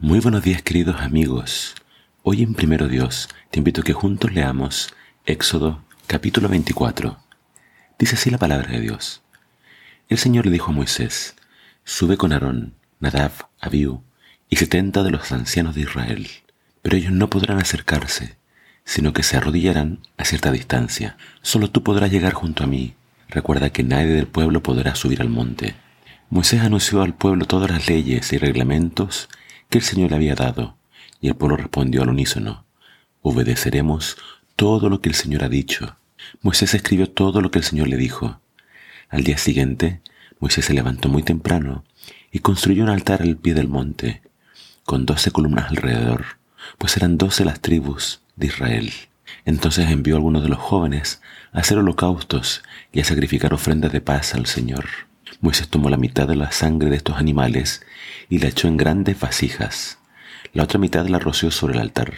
Muy buenos días queridos amigos. Hoy en Primero Dios te invito a que juntos leamos Éxodo capítulo 24. Dice así la palabra de Dios. El Señor le dijo a Moisés, sube con Aarón, Nadab, Abiú y setenta de los ancianos de Israel, pero ellos no podrán acercarse, sino que se arrodillarán a cierta distancia. Solo tú podrás llegar junto a mí. Recuerda que nadie del pueblo podrá subir al monte. Moisés anunció al pueblo todas las leyes y reglamentos que el Señor le había dado, y el pueblo respondió al unísono, obedeceremos todo lo que el Señor ha dicho. Moisés escribió todo lo que el Señor le dijo. Al día siguiente, Moisés se levantó muy temprano y construyó un altar al pie del monte, con doce columnas alrededor, pues eran doce las tribus de Israel. Entonces envió a algunos de los jóvenes a hacer holocaustos y a sacrificar ofrendas de paz al Señor. Moisés tomó la mitad de la sangre de estos animales y la echó en grandes vasijas. La otra mitad la roció sobre el altar.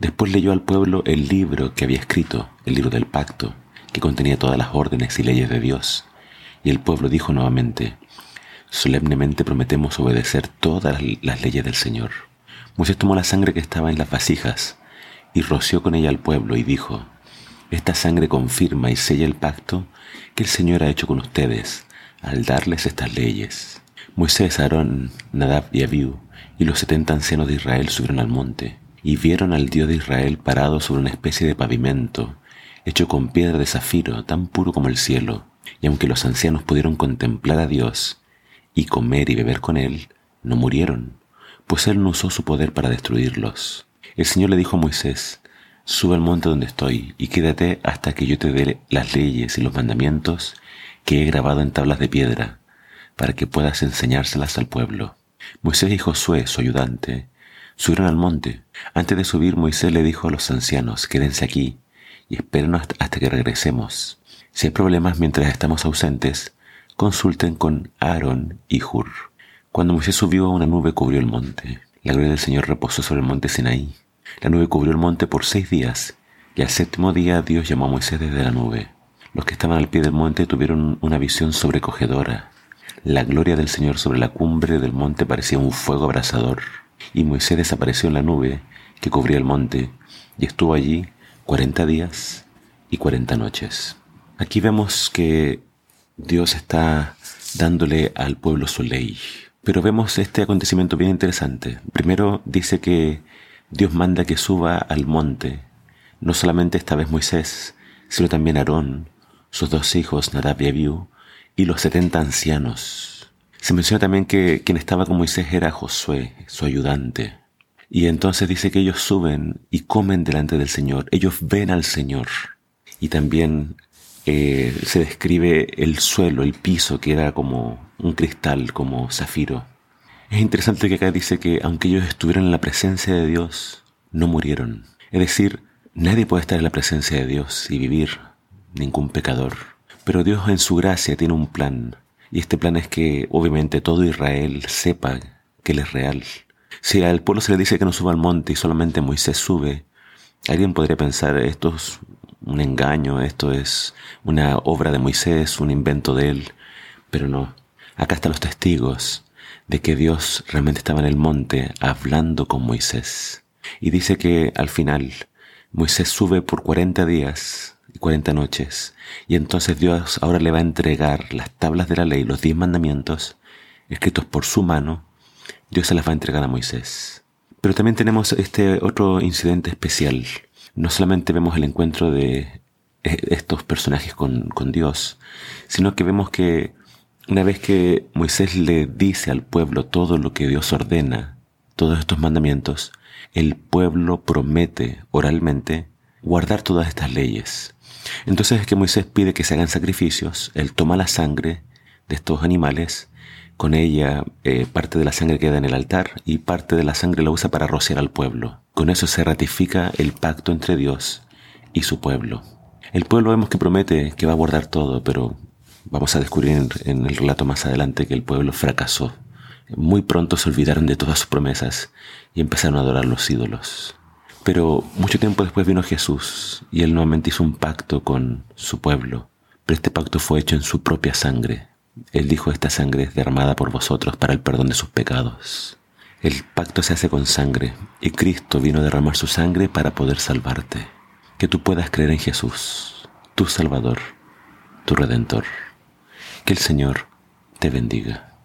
Después leyó al pueblo el libro que había escrito, el libro del pacto, que contenía todas las órdenes y leyes de Dios. Y el pueblo dijo nuevamente, solemnemente prometemos obedecer todas las leyes del Señor. Moisés tomó la sangre que estaba en las vasijas y roció con ella al pueblo y dijo, Esta sangre confirma y sella el pacto que el Señor ha hecho con ustedes al darles estas leyes. Moisés, Aarón, Nadab y Abiú y los setenta ancianos de Israel subieron al monte y vieron al Dios de Israel parado sobre una especie de pavimento hecho con piedra de zafiro tan puro como el cielo. Y aunque los ancianos pudieron contemplar a Dios y comer y beber con él, no murieron, pues él no usó su poder para destruirlos. El Señor le dijo a Moisés, sube al monte donde estoy y quédate hasta que yo te dé las leyes y los mandamientos que he grabado en tablas de piedra, para que puedas enseñárselas al pueblo. Moisés y Josué, su ayudante, subieron al monte. Antes de subir, Moisés le dijo a los ancianos, quédense aquí y esperen hasta que regresemos. Si hay problemas mientras estamos ausentes, consulten con Aarón y Hur. Cuando Moisés subió, una nube cubrió el monte. La gloria del Señor reposó sobre el monte Sinaí. La nube cubrió el monte por seis días, y al séptimo día Dios llamó a Moisés desde la nube. Los que estaban al pie del monte tuvieron una visión sobrecogedora. La gloria del Señor sobre la cumbre del monte parecía un fuego abrasador, y Moisés desapareció en la nube que cubría el monte, y estuvo allí cuarenta días y cuarenta noches. Aquí vemos que Dios está dándole al pueblo su ley. Pero vemos este acontecimiento bien interesante. Primero dice que Dios manda que suba al monte, no solamente esta vez Moisés, sino también Aarón, sus dos hijos, Nadab y Abiú, y los setenta ancianos. Se menciona también que quien estaba con Moisés era Josué, su ayudante. Y entonces dice que ellos suben y comen delante del Señor, ellos ven al Señor. Y también eh, se describe el suelo, el piso, que era como un cristal, como zafiro. Es interesante que acá dice que aunque ellos estuvieran en la presencia de Dios, no murieron. Es decir, nadie puede estar en la presencia de Dios y vivir ningún pecador. Pero Dios en su gracia tiene un plan, y este plan es que obviamente todo Israel sepa que Él es real. Si al pueblo se le dice que no suba al monte y solamente Moisés sube, alguien podría pensar esto es un engaño, esto es una obra de Moisés, un invento de él, pero no. Acá están los testigos de que Dios realmente estaba en el monte hablando con Moisés. Y dice que al final Moisés sube por 40 días 40 noches. Y entonces Dios ahora le va a entregar las tablas de la ley, los diez mandamientos, escritos por su mano. Dios se las va a entregar a Moisés. Pero también tenemos este otro incidente especial. No solamente vemos el encuentro de e, estos personajes con, con Dios, sino que vemos que una vez que Moisés le dice al pueblo todo lo que Dios ordena, todos estos mandamientos, el pueblo promete oralmente guardar todas estas leyes. Entonces es que Moisés pide que se hagan sacrificios, él toma la sangre de estos animales, con ella eh, parte de la sangre queda en el altar y parte de la sangre la usa para rociar al pueblo. Con eso se ratifica el pacto entre Dios y su pueblo. El pueblo vemos que promete que va a guardar todo, pero vamos a descubrir en el relato más adelante que el pueblo fracasó. Muy pronto se olvidaron de todas sus promesas y empezaron a adorar los ídolos. Pero mucho tiempo después vino Jesús y él nuevamente hizo un pacto con su pueblo, pero este pacto fue hecho en su propia sangre. Él dijo, esta sangre es derramada por vosotros para el perdón de sus pecados. El pacto se hace con sangre y Cristo vino a derramar su sangre para poder salvarte. Que tú puedas creer en Jesús, tu Salvador, tu Redentor. Que el Señor te bendiga.